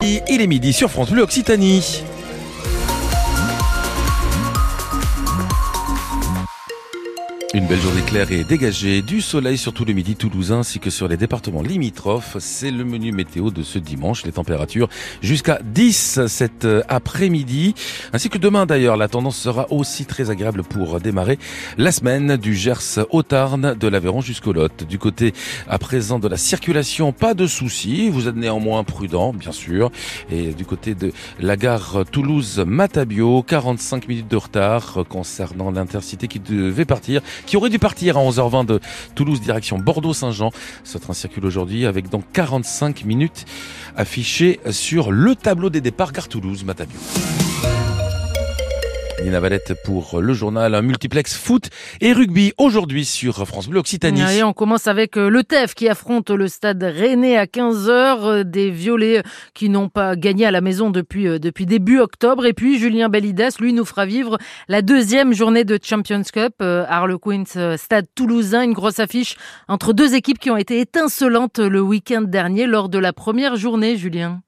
Il est midi sur France Bleu Occitanie. Une belle journée claire et dégagée, du soleil sur tout le midi toulousain ainsi que sur les départements limitrophes. C'est le menu météo de ce dimanche. Les températures jusqu'à 10 cet euh, après-midi. Ainsi que demain d'ailleurs, la tendance sera aussi très agréable pour démarrer la semaine du Gers au Tarn, de l'Aveyron jusqu'au Lot. Du côté à présent de la circulation, pas de soucis. Vous êtes néanmoins prudent, bien sûr. Et du côté de la gare Toulouse-Matabio, 45 minutes de retard concernant l'intercité qui devait partir qui aurait dû partir à 11h20 de Toulouse direction Bordeaux-Saint-Jean. Ce train circule aujourd'hui avec donc 45 minutes affichées sur le tableau des départs Gare Toulouse-Matabio. Nina Valette pour le journal multiplex foot et rugby aujourd'hui sur France Bleu Occitanie. Et on commence avec euh, le TEF qui affronte le stade Rennais à 15h, euh, des violets qui n'ont pas gagné à la maison depuis, euh, depuis début octobre. Et puis Julien Belidas, lui, nous fera vivre la deuxième journée de Champions Cup, Harlequins Stade Toulousain, une grosse affiche entre deux équipes qui ont été étincelantes le week-end dernier lors de la première journée, Julien.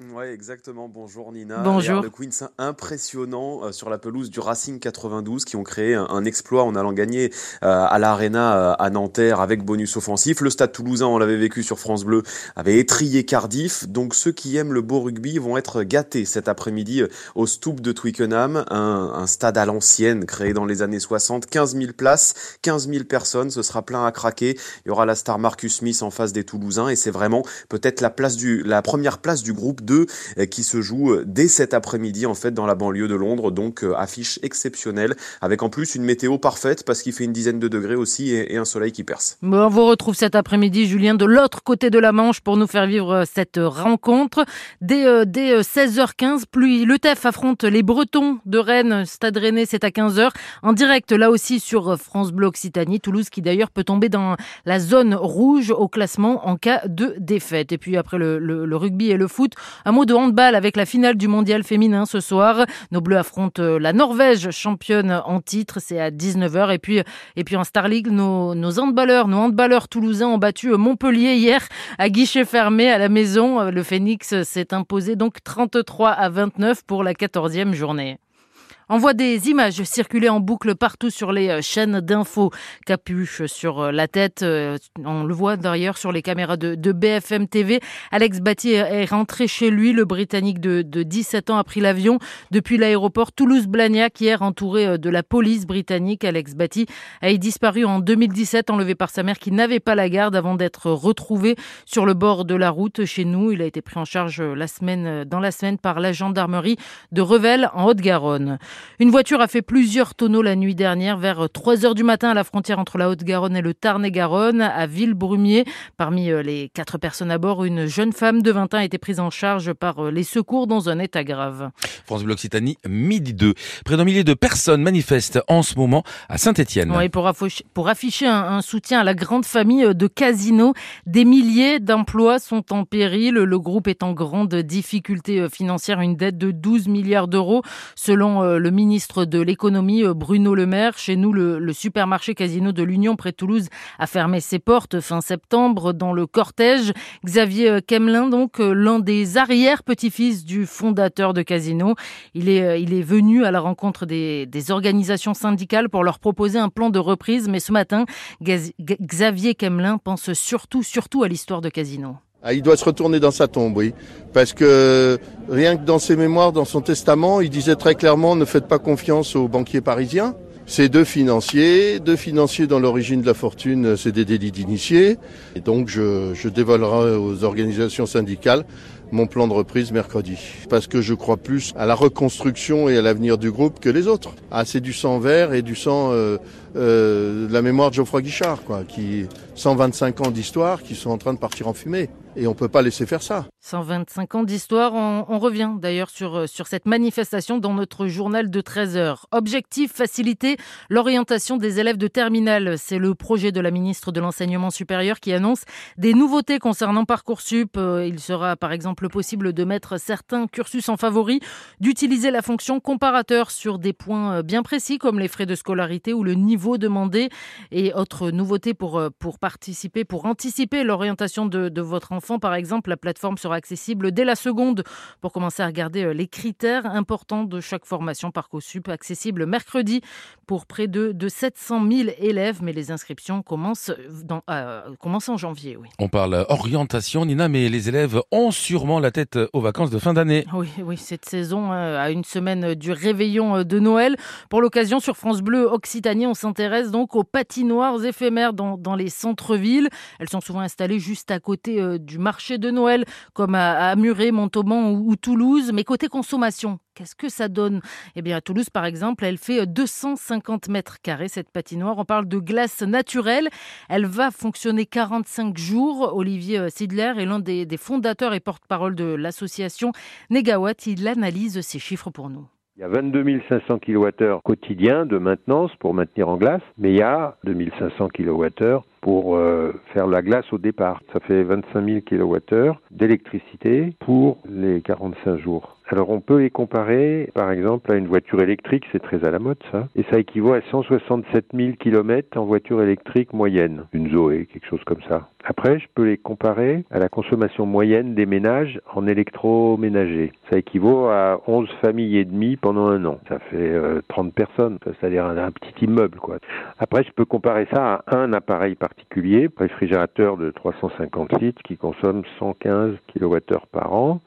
Oui, exactement. Bonjour Nina. Bonjour. Le Queens impressionnant euh, sur la pelouse du Racing 92 qui ont créé un, exploit en allant gagner euh, à l'Arena euh, à Nanterre avec bonus offensif. Le Stade Toulousain, on l'avait vécu sur France Bleu, avait étrié Cardiff. Donc ceux qui aiment le beau rugby vont être gâtés cet après-midi au Stoop de Twickenham, un, un stade à l'ancienne créé dans les années 60, 15 000 places, 15 000 personnes. Ce sera plein à craquer. Il y aura la star Marcus Smith en face des Toulousains et c'est vraiment peut-être la place du la première place du groupe 2 euh, qui se joue euh, dès cet après-midi en fait dans la banlieue de Londres. Donc euh, affiche exceptionnelle avec en plus une météo parfaite parce qu'il fait une dizaine de degrés aussi et, un soleil qui perce. On vous retrouve cet après-midi Julien de l'autre côté de la Manche pour nous faire vivre cette rencontre. Dès, dès 16h15, plus le TEF affronte les Bretons de Rennes. Stade Rennais, c'est à 15h. En direct là aussi sur France Bleu Occitanie. Toulouse qui d'ailleurs peut tomber dans la zone rouge au classement en cas de défaite. Et puis après le rugby et le foot, un mot de handball avec la finale du mondial féminin ce soir. Nos Bleus affrontent euh, la Norvège, championne en titre. C'est à 19h. Et puis, et puis en Star League, nos, nos handballeurs, nos handballeurs toulousains ont battu euh, Montpellier hier à guichet fermé à la maison. Euh, le Phoenix s'est imposé donc 33 à 29 pour la 14e journée. On voit des images circuler en boucle partout sur les euh, chaînes d'infos. Capuche sur euh, la tête, euh, on le voit d'ailleurs sur les caméras de, BFM TV. Alex Batty est rentré chez lui. Le Britannique de, 17 ans a pris l'avion depuis l'aéroport Toulouse-Blagnac hier entouré de la police britannique. Alex Batty a disparu en 2017 enlevé par sa mère qui n'avait pas la garde avant d'être retrouvé sur le bord de la route chez nous. Il a été pris en charge la semaine, dans la semaine par la gendarmerie de Revel en Haute-Garonne. Une voiture a fait plusieurs tonneaux la nuit dernière vers 3 heures du matin à la frontière entre la Haute-Garonne et le Tarn-et-Garonne à Villebrumier. Parmi euh, les quatre personnes à bord, une jeune femme de 20 ans a été prise en charge par euh, les secours dans un état grave. France Bleu Occitanie, midi 2. Près d'un millier de personnes manifestent en ce moment à Saint-Etienne. Oui, pour, pour afficher un, soutien à la grande famille de Casino, des milliers d'emplois sont en péril. Le groupe est en grande difficulté euh, financière, une dette de 12 milliards d'euros selon le ministre de l'économie euh, Bruno Le Maire. Chez nous, le, supermarché Casino de l'Union près Toulouse a fermé ses portes fin septembre dans le cortège. Xavier euh, Kemelin, donc euh, l'un des arrière-petits-fils du fondateur de Casino, il est, venu à la rencontre des, des organisations syndicales pour leur proposer un plan de reprise. Mais ce matin, Xavier Kemelin pense surtout, surtout à l'histoire de Casino. Ah, il doit se retourner dans sa tombe, oui. Parce que rien que dans ses mémoires, dans son testament, il disait très clairement ne faites pas confiance aux banquiers parisiens. C'est deux financiers, deux financiers dans l'origine de la fortune, c'est des délits d'initiés. Et donc je, je dévoilerai aux organisations syndicales mon plan de reprise mercredi. Parce que je crois plus à la reconstruction et à l'avenir du groupe que les autres. Ah, c'est du sang vert et du sang euh, euh, la mémoire de Geoffroy Guichard, quoi, qui 125 ans d'histoire qui sont en train de partir en fumée. Et on peut pas laisser faire ça. 125 ans d'histoire. On, revient d'ailleurs sur, euh, sur cette manifestation dans notre journal de 13 heures. Objectif, faciliter l'orientation des élèves de terminale. C'est le projet de la ministre de l'Enseignement supérieur qui annonce des nouveautés concernant Parcoursup. Euh, il sera par exemple possible de mettre certains cursus en favori, d'utiliser la fonction comparateur sur des points bien précis comme les frais de scolarité ou le niveau demandé et autre nouveauté pour, euh, pour participer, pour anticiper l'orientation de, de votre enfant enfants, par exemple, la plateforme sera accessible dès la seconde pour commencer à regarder les critères importants de chaque formation Parcoursup, accessible mercredi pour près de, de 700 000 élèves, mais les inscriptions commencent, dans, commencent en janvier. Oui. On parle orientation, Nina, mais les élèves ont sûrement la tête aux vacances de fin d'année. Oui, oui, cette saison, à une semaine du réveillon de Noël. Pour l'occasion, sur France Bleu Occitanie, on s'intéresse donc aux patinoires éphémères dans, dans les centres-villes. Elles sont souvent installées juste à côté euh, du marché de Noël, comme à, Muret, Montauban ou, ou Toulouse. Mais côté consommation, Qu'est-ce que ça donne? Eh bien, à Toulouse, par exemple, elle fait 250 mètres carrés, cette patinoire. On parle de glace naturelle. Elle va fonctionner 45 jours. Olivier Sidler est l'un des, des fondateurs et porte-parole de l'association Negawatt. Il analyse ces chiffres pour nous. Il y a 22 500 kWh quotidiens de maintenance pour maintenir en glace, mais il y a 2500 kWh pour euh, faire la glace au départ. Ça fait 25 000 kWh d'électricité pour les 45 jours. Alors on peut les comparer par exemple à une voiture électrique, c'est très à la mode ça, et ça équivaut à 167 000 km en voiture électrique moyenne, une Zoé, quelque chose comme ça. Après, je peux les comparer à la consommation moyenne des ménages en électroménager. Ça équivaut à 11 familles et demie pendant un an. Ça fait euh, 30 personnes, c'est-à-dire un, petit immeuble quoi. Après, je peux comparer ça à un appareil particulier, réfrigérateur de 350 litres qui consomme 115 kWh par an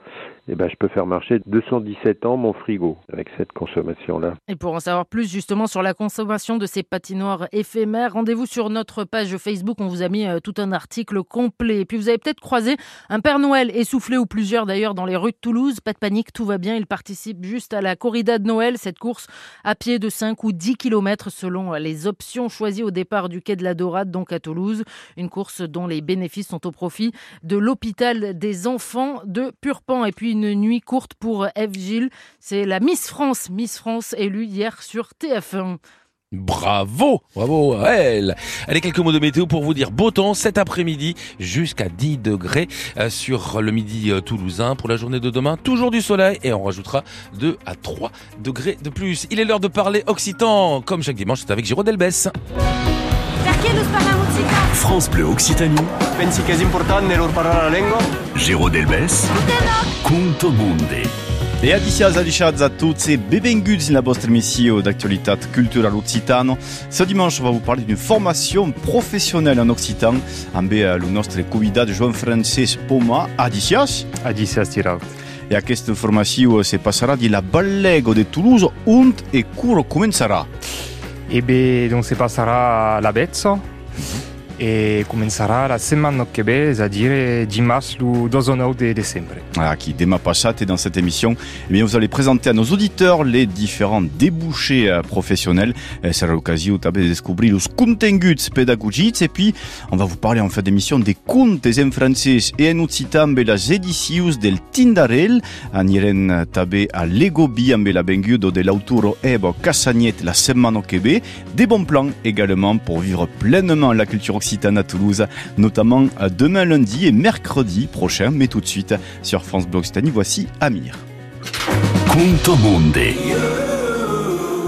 eh ben, je peux faire marcher 217 ans mon frigo avec cette consommation-là. Et pour en savoir plus justement sur la consommation de ces patinoires éphémères, rendez-vous sur notre page Facebook. On vous a mis euh, tout un article complet. Et puis vous avez peut-être croisé un Père Noël essoufflé ou plusieurs d'ailleurs dans les rues de Toulouse. Pas de panique, tout va bien. Il participe juste à la corrida de Noël, cette course à pied de 5 ou 10 km selon les options choisies au départ du quai de la Dorade, donc à Toulouse. Une course dont les bénéfices sont au profit de l'hôpital des enfants de Purpan. Et puis une nuit courte pour Eve Gilles. C'est la Miss France, Miss France élue hier sur TF1. Bravo, bravo à elle. Allez, quelques mots de météo pour vous dire beau temps cet après-midi jusqu'à 10 degrés euh, sur le midi euh, toulousain pour la journée de demain. Toujours du soleil et on rajoutera 2 à 3 degrés de plus. Il est l'heure de parler occitan comme chaque dimanche, c'est avec Giro Delbès. France Bleu Occitanie. Pensi? Giro. Conto Monde. E adicias adiciats a tots et benvinguts in la vostra émission d'actualitat culturelle occitane. Ce dimanche, on va vous parler d'une formation professionnelle en occitan amb le nostre convidat Joan Francesc Poma. Adicias? Adicias, Tirau. E aquesta formació se passarà de la Ballego de Toulouse, on e cur començarà. E bé, donc se passarà a la Bezzo. E començarà la setmana que ve, c'est-à-dire dimanche le 19 de décembre. Ah, qui demà passat et dans cette émission, eh bien, vous allez présenter à nos auditeurs les différents débouchés euh, professionnels. Eh, C'est l'occasion de découvrir les continguts pédagogiques et puis on va vous parler en fin d'émission des contes en français et en occitan amb les éditions del Tindarel. Anirem també a l'Egobi amb la bengudo de l'autor Ebo Cassagnet la setmana que. Des bons plans également pour vivre pleinement la culture occitane à Toulouse, notamment demain lundi et mercredi prochain. Mais tout de suite sur France Blog Occitanie, voici Amir.